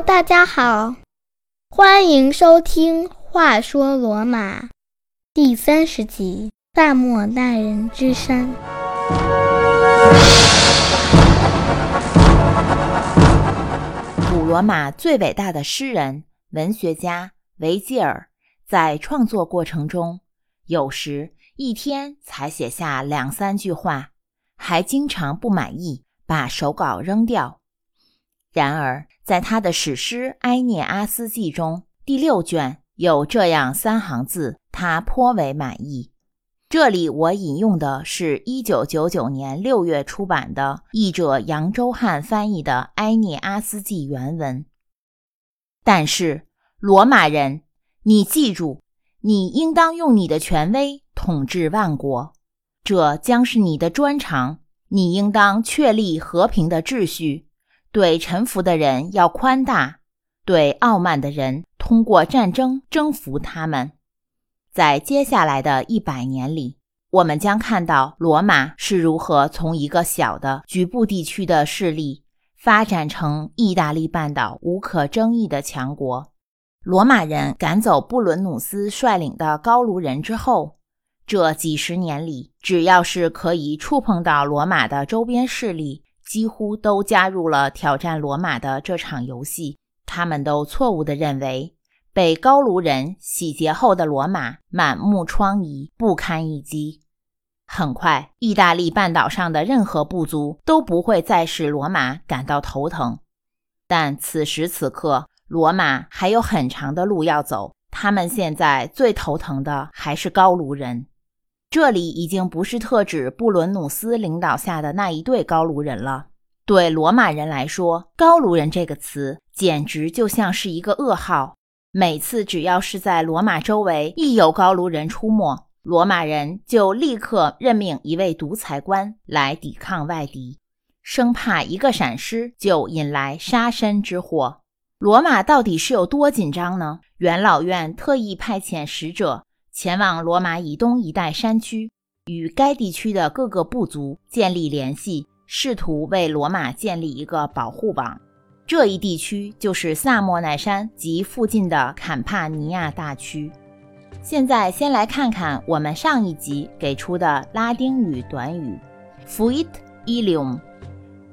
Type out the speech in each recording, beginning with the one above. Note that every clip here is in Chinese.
大家好，欢迎收听《话说罗马》第三十集《萨莫奈人之山》。古罗马最伟大的诗人、文学家维吉尔，在创作过程中，有时一天才写下两三句话，还经常不满意，把手稿扔掉。然而，在他的史诗《埃涅阿斯纪》中，第六卷有这样三行字，他颇为满意。这里我引用的是一九九九年六月出版的译者杨周汉翻译的《埃涅阿斯纪》原文。但是，罗马人，你记住，你应当用你的权威统治万国，这将是你的专长。你应当确立和平的秩序，对臣服的人要宽大，对傲慢的人通过战争征服他们。在接下来的一百年里，我们将看到罗马是如何从一个小的局部地区的势力发展成意大利半岛无可争议的强国。罗马人赶走布伦努斯率领的高卢人之后，这几十年里，只要是可以触碰到罗马的周边势力，几乎都加入了挑战罗马的这场游戏。他们都错误地认为。被高卢人洗劫后的罗马满目疮痍，不堪一击。很快，意大利半岛上的任何部族都不会再使罗马感到头疼。但此时此刻，罗马还有很长的路要走。他们现在最头疼的还是高卢人。这里已经不是特指布伦努斯领导下的那一对高卢人了。对罗马人来说，“高卢人”这个词简直就像是一个噩耗。每次只要是在罗马周围一有高卢人出没，罗马人就立刻任命一位独裁官来抵抗外敌，生怕一个闪失就引来杀身之祸。罗马到底是有多紧张呢？元老院特意派遣使者前往罗马以东一带山区，与该地区的各个部族建立联系，试图为罗马建立一个保护网。这一地区就是萨莫奈山及附近的坎帕尼亚大区。现在先来看看我们上一集给出的拉丁语短语 “fuit ilium”。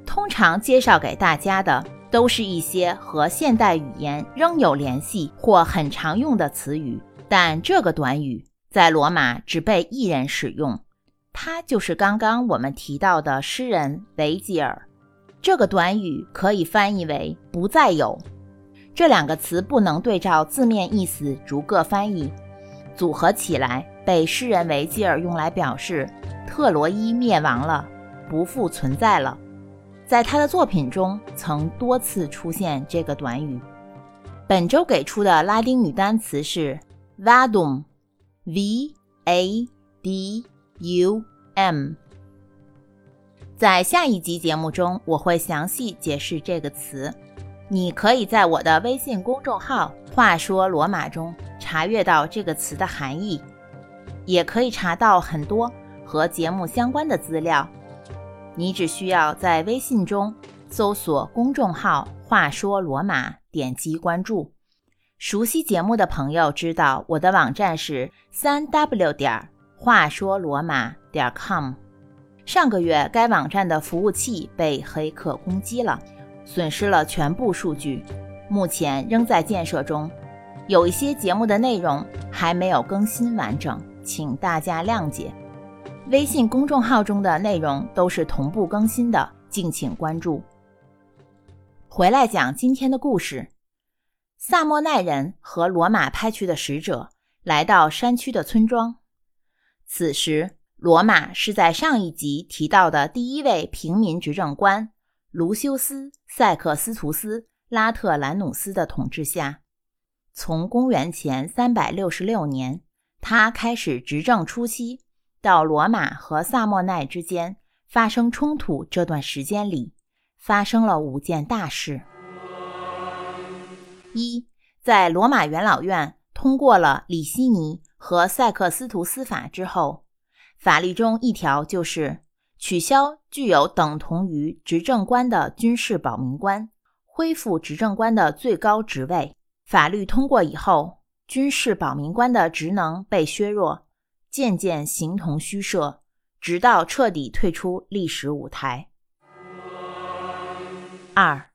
通常介绍给大家的都是一些和现代语言仍有联系或很常用的词语，但这个短语在罗马只被一人使用，他就是刚刚我们提到的诗人维吉尔。这个短语可以翻译为“不再有”，这两个词不能对照字面意思逐个翻译，组合起来被诗人维吉尔用来表示特洛伊灭亡了，不复存在了。在他的作品中曾多次出现这个短语。本周给出的拉丁语单词是 vadum，v a d u m。在下一集节目中，我会详细解释这个词。你可以在我的微信公众号“话说罗马”中查阅到这个词的含义，也可以查到很多和节目相关的资料。你只需要在微信中搜索公众号“话说罗马”，点击关注。熟悉节目的朋友知道，我的网站是三 w 点话说罗马点 com。上个月，该网站的服务器被黑客攻击了，损失了全部数据，目前仍在建设中。有一些节目的内容还没有更新完整，请大家谅解。微信公众号中的内容都是同步更新的，敬请关注。回来讲今天的故事：萨莫奈人和罗马派去的使者来到山区的村庄，此时。罗马是在上一集提到的第一位平民执政官卢修斯·塞克斯图斯·拉特兰努斯的统治下，从公元前366年他开始执政初期到罗马和萨莫奈之间发生冲突这段时间里，发生了五件大事：一，在罗马元老院通过了里希尼和塞克斯图斯法之后。法律中一条就是取消具有等同于执政官的军事保民官，恢复执政官的最高职位。法律通过以后，军事保民官的职能被削弱，渐渐形同虚设，直到彻底退出历史舞台。二，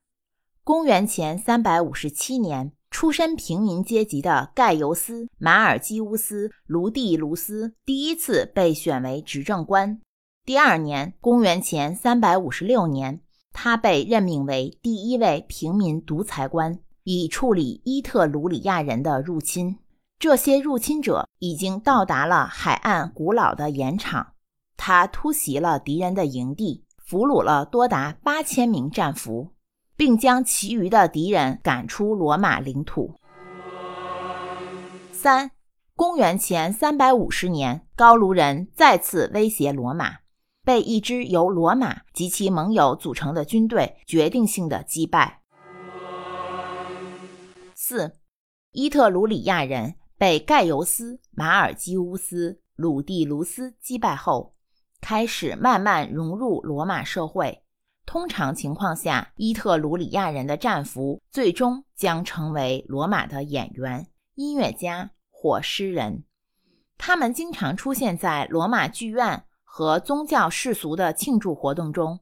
公元前三百五十七年，出身平民阶级的盖尤斯·马尔基乌斯·卢蒂卢斯第一次被选为执政官。第二年，公元前三百五十六年，他被任命为第一位平民独裁官。以处理伊特鲁里亚人的入侵。这些入侵者已经到达了海岸古老的盐场。他突袭了敌人的营地，俘虏了多达八千名战俘，并将其余的敌人赶出罗马领土。三，公元前三百五十年，高卢人再次威胁罗马，被一支由罗马及其盟友组成的军队决定性的击败。四，伊特鲁里亚人被盖尤斯·马尔基乌斯·鲁蒂卢斯击败后，开始慢慢融入罗马社会。通常情况下，伊特鲁里亚人的战俘最终将成为罗马的演员、音乐家或诗人。他们经常出现在罗马剧院和宗教世俗的庆祝活动中，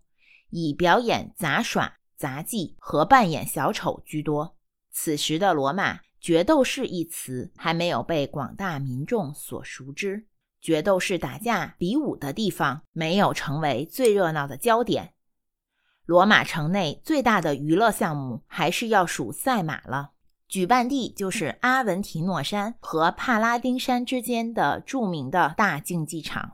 以表演杂耍、杂技和扮演小丑居多。此时的罗马，决斗士一词还没有被广大民众所熟知。决斗士打架比武的地方没有成为最热闹的焦点。罗马城内最大的娱乐项目还是要数赛马了，举办地就是阿文提诺山和帕拉丁山之间的著名的大竞技场。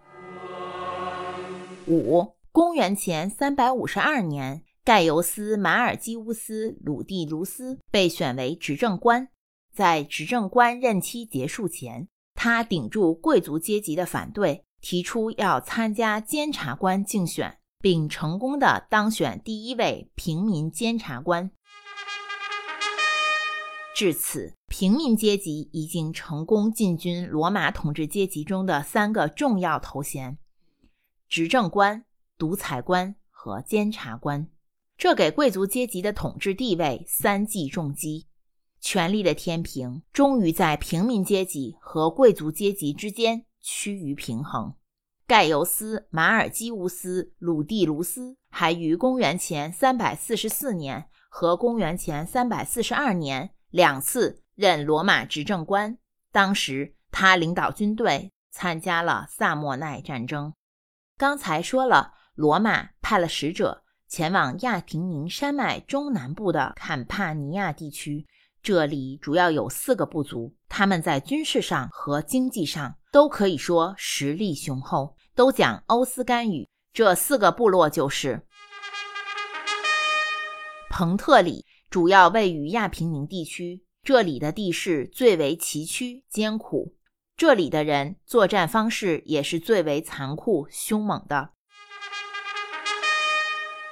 五，公元前三百五十二年。盖尤斯·马尔基乌斯·鲁蒂卢斯被选为执政官，在执政官任期结束前，他顶住贵族阶级的反对，提出要参加监察官竞选，并成功的当选第一位平民监察官。至此，平民阶级已经成功进军罗马统治阶级中的三个重要头衔：执政官、独裁官和监察官。这给贵族阶级的统治地位三记重击，权力的天平终于在平民阶级和贵族阶级之间趋于平衡。盖尤斯·马尔基乌斯·鲁蒂卢斯还于公元前344年和公元前342年两次任罗马执政官，当时他领导军队参加了萨莫奈战争。刚才说了，罗马派了使者。前往亚平宁山脉中南部的坎帕尼亚地区，这里主要有四个部族，他们在军事上和经济上都可以说实力雄厚，都讲欧斯干语。这四个部落就是彭特里，主要位于亚平宁地区，这里的地势最为崎岖艰苦，这里的人作战方式也是最为残酷凶猛的。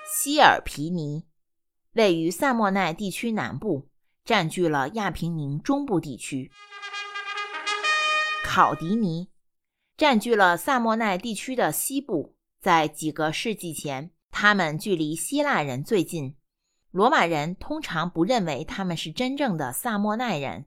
希尔皮尼位于萨莫奈地区南部，占据了亚平宁中部地区。考迪尼占据了萨莫奈地区的西部。在几个世纪前，他们距离希腊人最近。罗马人通常不认为他们是真正的萨莫奈人。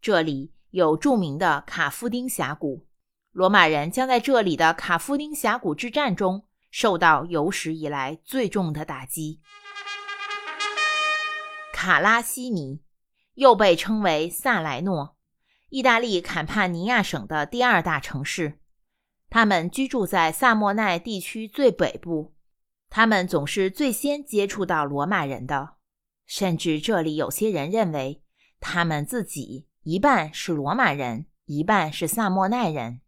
这里有著名的卡夫丁峡谷，罗马人将在这里的卡夫丁峡谷之战中。受到有史以来最重的打击。卡拉西尼又被称为萨莱诺，意大利坎帕尼亚省的第二大城市。他们居住在萨莫奈地区最北部，他们总是最先接触到罗马人的，甚至这里有些人认为他们自己一半是罗马人，一半是萨莫奈人。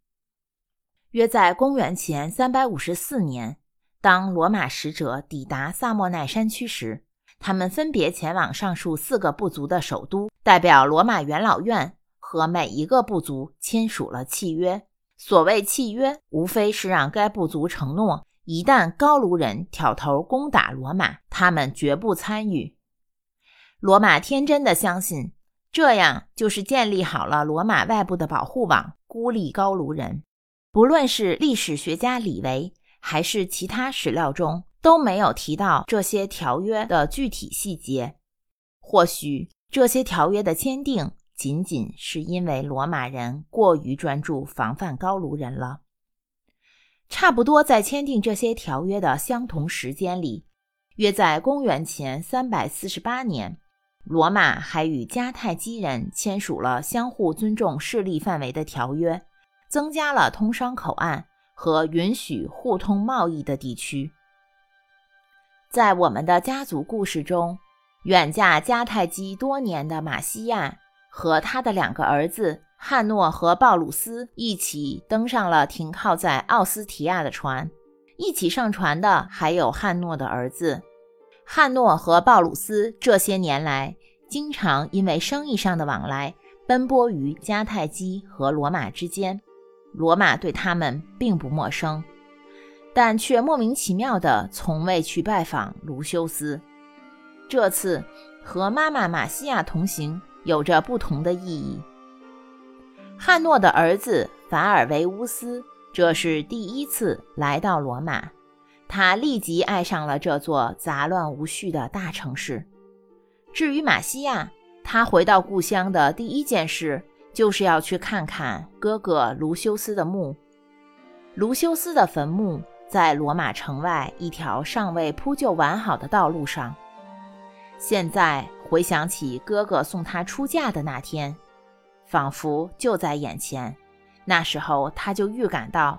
约在公元前三百五十四年，当罗马使者抵达萨莫奈山区时，他们分别前往上述四个部族的首都，代表罗马元老院和每一个部族签署了契约。所谓契约，无非是让该部族承诺，一旦高卢人挑头攻打罗马，他们绝不参与。罗马天真的相信，这样就是建立好了罗马外部的保护网，孤立高卢人。不论是历史学家李维，还是其他史料中，都没有提到这些条约的具体细节。或许这些条约的签订，仅仅是因为罗马人过于专注防范高卢人了。差不多在签订这些条约的相同时间里，约在公元前三百四十八年，罗马还与迦太基人签署了相互尊重势力范围的条约，增加了通商口岸和允许互通贸易的地区。在我们的家族故事中，远嫁迦太基多年的马西亚和他的两个儿子汉诺和鲍鲁斯一起登上了停靠在奥斯提亚的船。一起上船的还有汉诺的儿子。汉诺和鲍鲁斯这些年来经常因为生意上的往来奔波于迦太基和罗马之间，罗马对他们并不陌生。但却莫名其妙地从未去拜访卢修斯。这次和妈妈玛西亚同行有着不同的意义。汉诺的儿子法尔维乌斯这是第一次来到罗马，他立即爱上了这座杂乱无序的大城市。至于玛西亚，他回到故乡的第一件事就是要去看看哥哥卢修斯的墓。卢修斯的坟墓。在罗马城外一条尚未铺就完好的道路上，现在回想起哥哥送她出嫁的那天，仿佛就在眼前。那时候他就预感到，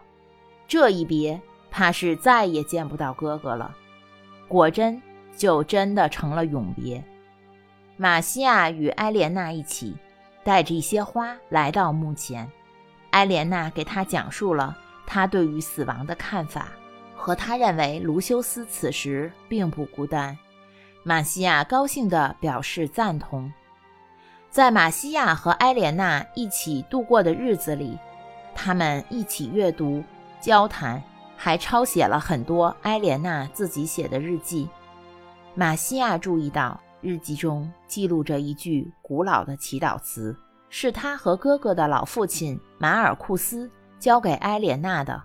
这一别怕是再也见不到哥哥了。果真，就真的成了永别。玛西亚与埃莲娜一起，带着一些花来到墓前。埃莲娜给他讲述了他对于死亡的看法。和他认为卢修斯此时并不孤单，马西亚高兴地表示赞同。在马西亚和埃莲娜一起度过的日子里，他们一起阅读、交谈，还抄写了很多埃莲娜自己写的日记。马西亚注意到日记中记录着一句古老的祈祷词，是他和哥哥的老父亲马尔库斯教给埃莲娜的。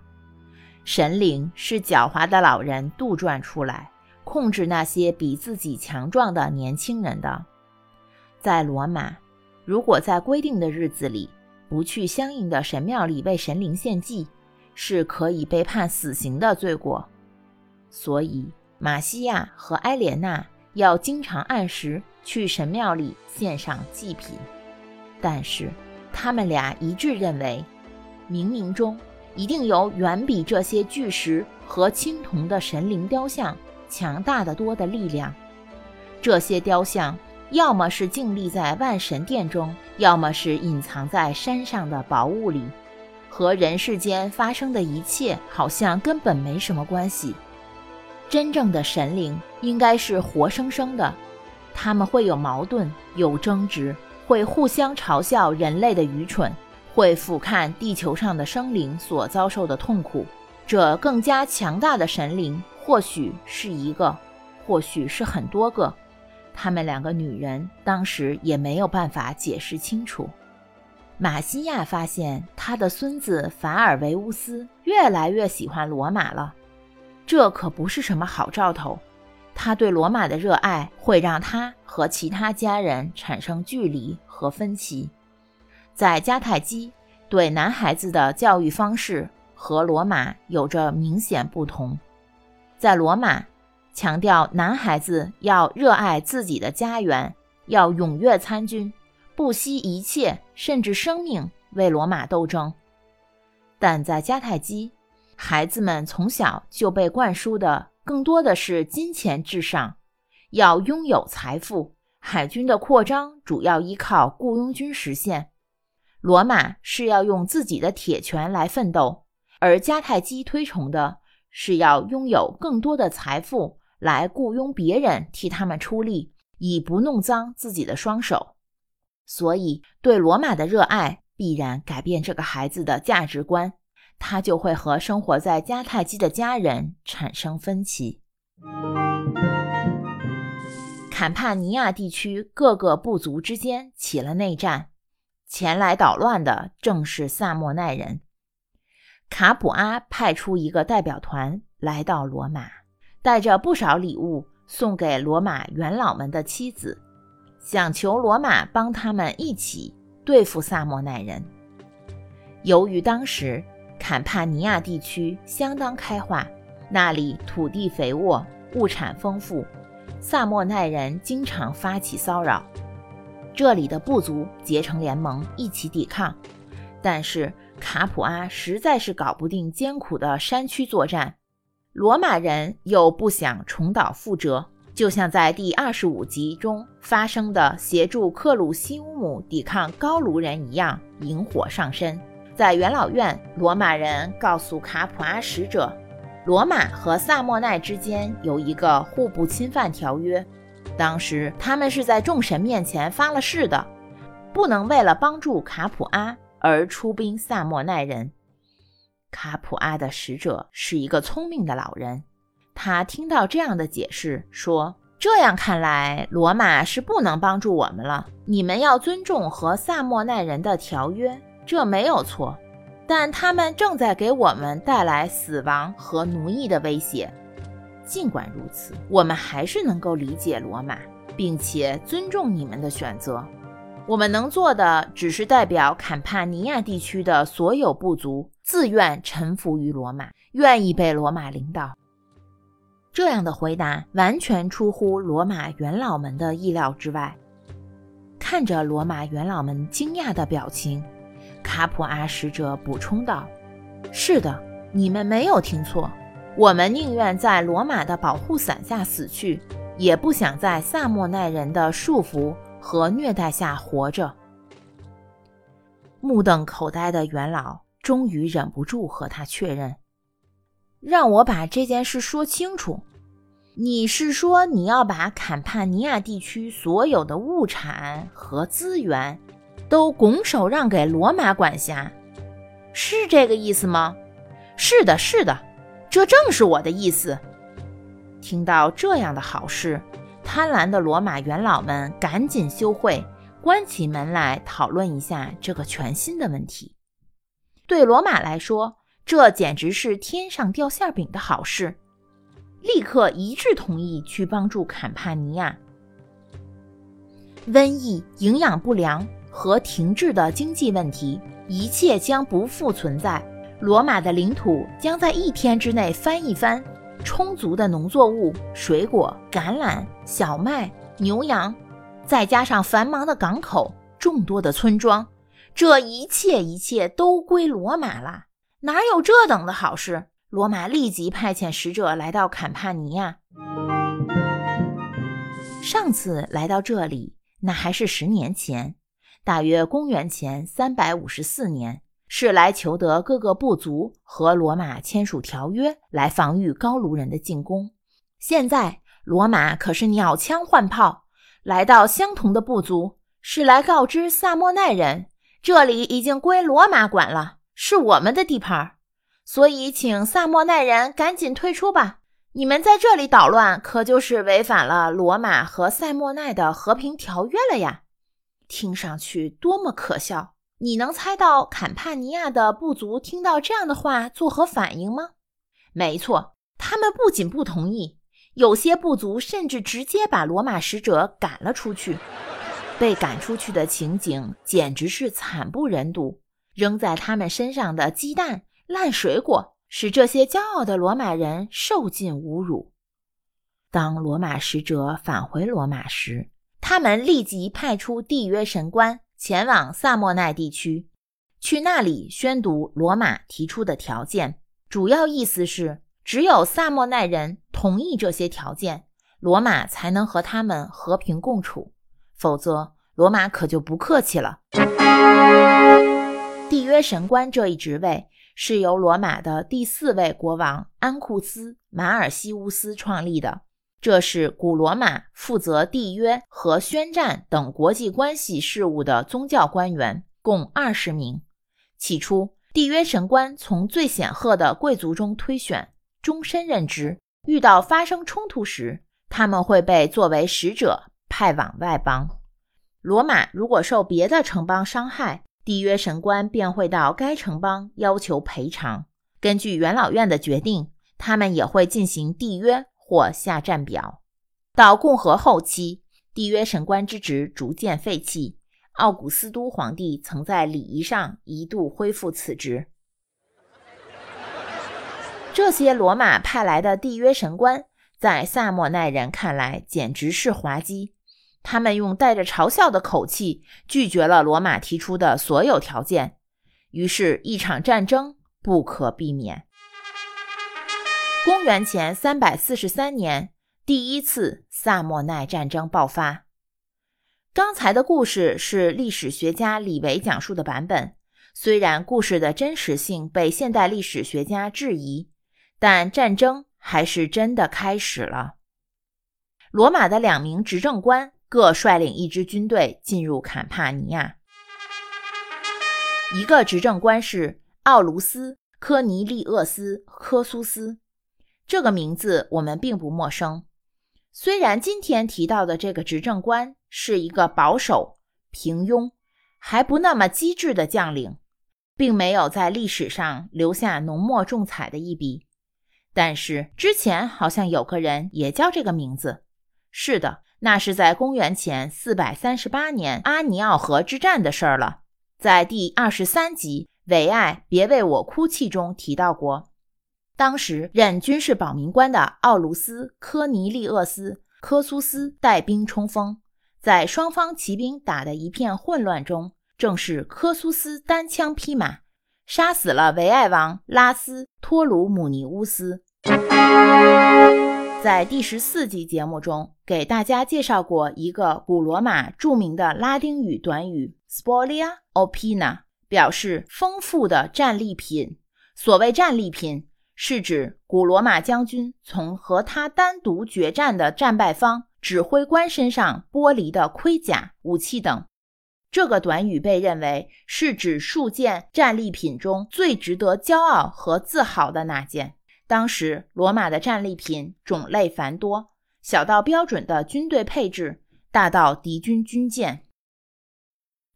神灵是狡猾的老人杜撰出来，控制那些比自己强壮的年轻人的。在罗马，如果在规定的日子里不去相应的神庙里为神灵献祭，是可以被判死刑的罪过。所以，马西亚和埃莲娜要经常按时去神庙里献上祭品。但是，他们俩一致认为，冥冥中。一定有远比这些巨石和青铜的神灵雕像强大的多的力量。这些雕像要么是静立在万神殿中，要么是隐藏在山上的宝物里，和人世间发生的一切好像根本没什么关系。真正的神灵应该是活生生的，他们会有矛盾，有争执，会互相嘲笑人类的愚蠢。会俯瞰地球上的生灵所遭受的痛苦，这更加强大的神灵或许是一个，或许是很多个。他们两个女人当时也没有办法解释清楚。马西亚发现他的孙子法尔维乌斯越来越喜欢罗马了，这可不是什么好兆头。他对罗马的热爱会让他和其他家人产生距离和分歧。在迦太基，对男孩子的教育方式和罗马有着明显不同。在罗马，强调男孩子要热爱自己的家园，要踊跃参军，不惜一切，甚至生命为罗马斗争。但在迦太基，孩子们从小就被灌输的更多的是金钱至上，要拥有财富。海军的扩张主要依靠雇佣军实现。罗马是要用自己的铁拳来奋斗，而迦太基推崇的是要拥有更多的财富来雇佣别人替他们出力，以不弄脏自己的双手。所以，对罗马的热爱必然改变这个孩子的价值观，他就会和生活在迦太基的家人产生分歧。坎帕尼亚地区各个部族之间起了内战。前来捣乱的正是萨莫奈人。卡普阿派出一个代表团来到罗马，带着不少礼物送给罗马元老们的妻子。想求罗马帮他们一起对付萨莫奈人。由于当时坎帕尼亚地区相当开化，那里土地肥沃，物产丰富，萨莫奈人经常发起骚扰，这里的部族结成联盟一起抵抗。但是卡普阿实在是搞不定艰苦的山区作战，罗马人又不想重蹈覆辙。就像在第二十五集中发生的协助克鲁西乌姆抵抗高卢人一样，引火上身。在元老院，罗马人告诉卡普阿使者，罗马和萨莫奈之间有一个互不侵犯条约。当时他们是在众神面前发了誓的，不能为了帮助卡普阿而出兵萨莫奈人。卡普阿的使者是一个聪明的老人。他听到这样的解释，说：“这样看来，罗马是不能帮助我们了。你们要尊重和萨莫奈人的条约，这没有错。但他们正在给我们带来死亡和奴役的威胁。尽管如此，我们还是能够理解罗马，并且尊重你们的选择。我们能做的，只是代表坎帕尼亚地区的所有部族自愿臣服于罗马，愿意被罗马领导。”这样的回答完全出乎罗马元老们的意料之外。看着罗马元老们惊讶的表情，卡普阿使者补充道：“是的，你们没有听错，我们宁愿在罗马的保护伞下死去，也不想在萨莫奈人的束缚和虐待下活着。”目瞪口呆的元老终于忍不住和他确认。让我把这件事说清楚。你是说你要把坎帕尼亚地区所有的物产和资源都拱手让给罗马管辖，是这个意思吗？是的，是的，这正是我的意思。听到这样的好事，贪婪的罗马元老们赶紧休会，关起门来讨论一下这个全新的问题。对罗马来说，这简直是天上掉馅饼的好事，立刻一致同意去帮助坎帕尼亚。瘟疫、营养不良和停滞的经济问题，一切将不复存在。罗马的领土将在一天之内翻一番，充足的农作物、水果、橄榄、小麦、牛羊，再加上繁忙的港口、众多的村庄，这一切一切都归罗马了。哪有这等的好事？罗马立即派遣使者来到坎帕尼亚。上次来到这里，那还是十年前，大约公元前三百五十四年，是来求得各个部族和罗马签署条约，来防御高卢人的进攻。现在，罗马可是鸟枪换炮，来到相同的部族，是来告知萨莫奈人，这里已经归罗马管了。是我们的地盘，所以请萨莫奈人赶紧退出吧。你们在这里捣乱，可就是违反了罗马和塞莫奈的和平条约了呀！听上去多么可笑！你能猜到坎帕尼亚的部族听到这样的话作何反应吗？没错，他们不仅不同意，有些部族甚至直接把罗马使者赶了出去。被赶出去的情景简直是惨不忍睹。扔在他们身上的鸡蛋、烂水果，使这些骄傲的罗马人受尽侮辱。当罗马使者返回罗马时，他们立即派出缔约神官前往萨莫奈地区，去那里宣读罗马提出的条件。主要意思是，只有萨莫奈人同意这些条件，罗马才能和他们和平共处，否则罗马可就不客气了。缔约神官这一职位是由罗马的第四位国王安库斯·马尔西乌斯创立的。这是古罗马负责缔约和宣战等国际关系事务的宗教官员，共二十名。起初，缔约神官从最显赫的贵族中推选，终身任职。遇到发生冲突时，他们会被作为使者派往外邦。罗马如果受别的城邦伤害，缔约神官便会到该城邦要求赔偿。根据元老院的决定，他们也会进行缔约或下战表。到共和后期，缔约神官之职逐渐废弃。奥古斯都皇帝曾在礼仪上一度恢复此职。这些罗马派来的缔约神官，在萨莫奈人看来简直是滑稽。他们用带着嘲笑的口气拒绝了罗马提出的所有条件，于是，一场战争不可避免。公元前三百四十三年，第一次萨莫奈战争爆发。刚才的故事是历史学家李维讲述的版本，虽然故事的真实性被现代历史学家质疑，但战争还是真的开始了。罗马的两名执政官各率领一支军队进入坎帕尼亚，一个执政官是奥卢斯·科尼利厄斯·科苏斯，这个名字我们并不陌生。虽然今天提到的这个执政官是一个保守、平庸、还不那么机智的将领，并没有在历史上留下浓墨重彩的一笔，但是之前好像有个人也叫这个名字。是的，那是在公元前四百三十八年阿尼奥河之战的事儿了，在第二十三集《唯爱别为我哭泣》中提到过。当时任军事保民官的奥卢斯·科尼利厄斯·科苏斯带兵冲锋，在双方骑兵打得一片混乱中，正是科苏斯单枪匹马杀死了维埃王拉斯托鲁姆尼乌斯。在第十四集节目中，给大家介绍过一个古罗马著名的拉丁语短语 “spolia opina”，表示丰富的战利品。所谓战利品。是指古罗马将军从和他单独决战的战败方指挥官身上剥离的盔甲、武器等。这个短语被认为是指数件战利品中最值得骄傲和自豪的那件。当时罗马的战利品种类繁多，小到标准的军队配置，大到敌军军舰。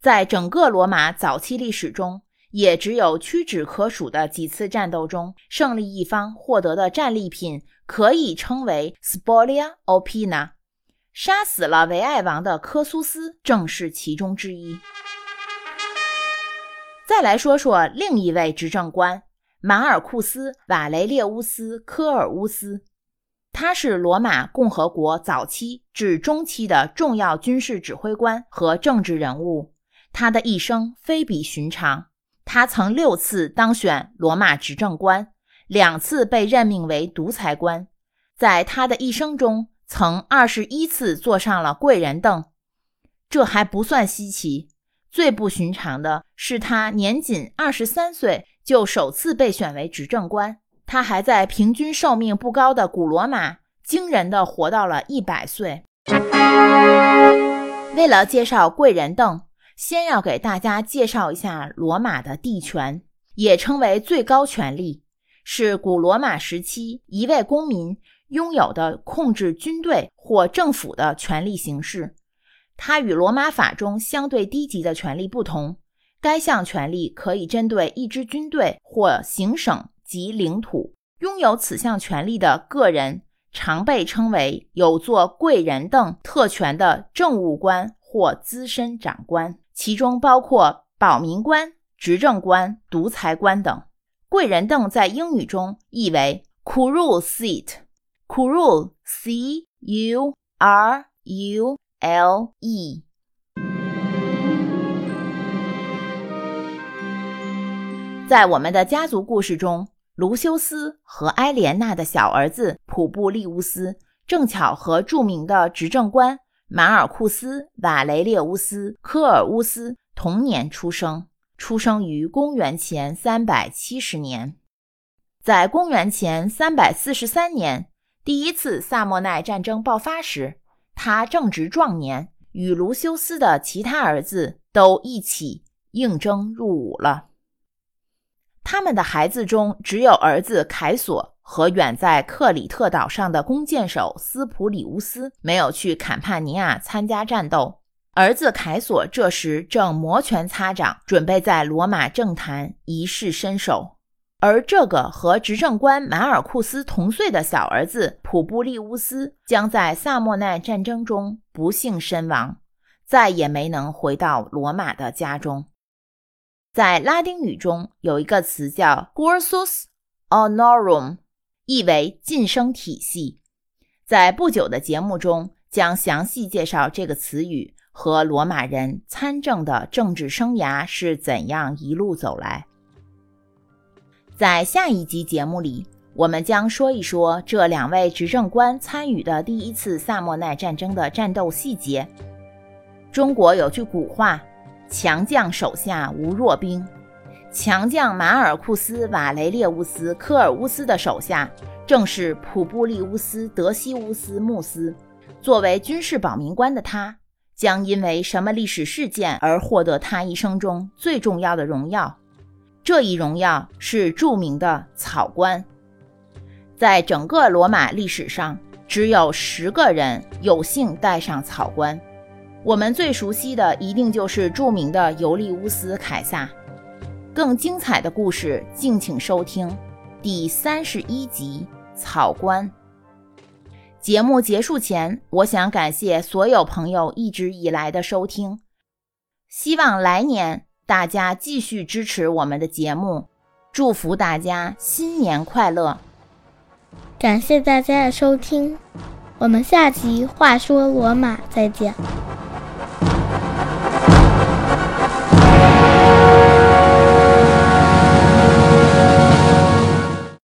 在整个罗马早期历史中，也只有屈指可数的几次战斗中，胜利一方获得的战利品可以称为 spolia opina。杀死了维埃王的科苏斯正是其中之一。再来说说另一位执政官马尔库斯·瓦雷列乌斯·科尔乌斯，他是罗马共和国早期至中期的重要军事指挥官和政治人物。他的一生非比寻常。他曾六次当选罗马执政官，两次被任命为独裁官。在他的一生中，曾二十一次坐上了贵人凳。这还不算稀奇，最不寻常的是他年仅二十三岁就首次被选为执政官。他还在平均寿命不高的古罗马惊人的活到了一百岁。为了介绍贵人凳。先要给大家介绍一下罗马的帝权，也称为最高权力，是古罗马时期一位公民拥有的控制军队或政府的权力形式。它与罗马法中相对低级的权力不同，该项权力可以针对一支军队或行省及领土。拥有此项权力的个人，常被称为有坐贵人凳特权的政务官或资深长官。其中包括保民官、执政官、独裁官等。贵人凳在英语中译为 “cruel seat”，cruel c u r u l e。在我们的家族故事中，卢修斯和埃莲娜的小儿子普布利乌斯正巧和著名的执政官。马尔库斯·瓦雷列乌斯·科尔乌斯同年出生，出生于公元前三百七十年。在公元前三百四十三年，第一次萨莫奈战争爆发时，他正值壮年，与卢修斯的其他儿子都一起应征入伍了。他们的孩子中，只有儿子凯索。和远在克里特岛上的弓箭手斯普里乌斯没有去坎帕尼亚参加战斗。儿子凯索这时正摩拳擦掌，准备在罗马政坛一试身手。而这个和执政官马尔库斯同岁的小儿子普布利乌斯，将在萨莫奈战争中不幸身亡，再也没能回到罗马的家中。在拉丁语中有一个词叫 cursus honorum，意为晋升体系。在不久的节目中将详细介绍这个词语和罗马人参政的政治生涯是怎样一路走来。在下一集节目里。我们将说一说这两位执政官参与的第一次萨莫奈战争的战斗细节。中国有句古话：“强将手下无弱兵。”强将马尔库斯·瓦雷列乌斯·科尔乌斯的手下正是普布利乌斯·德西乌斯·穆斯。作为军事保民官的他，将因为什么历史事件而获得他一生中最重要的荣耀？这一荣耀是著名的草官。在整个罗马历史上，只有十个人有幸戴上草冠。我们最熟悉的一定就是著名的尤利乌斯·凯撒。更精彩的故事，敬请收听第三十一集《草官》。节目结束前，我想感谢所有朋友一直以来的收听，希望来年大家继续支持我们的节目，祝福大家新年快乐。感谢大家的收听，我们下集《话说罗马》再见。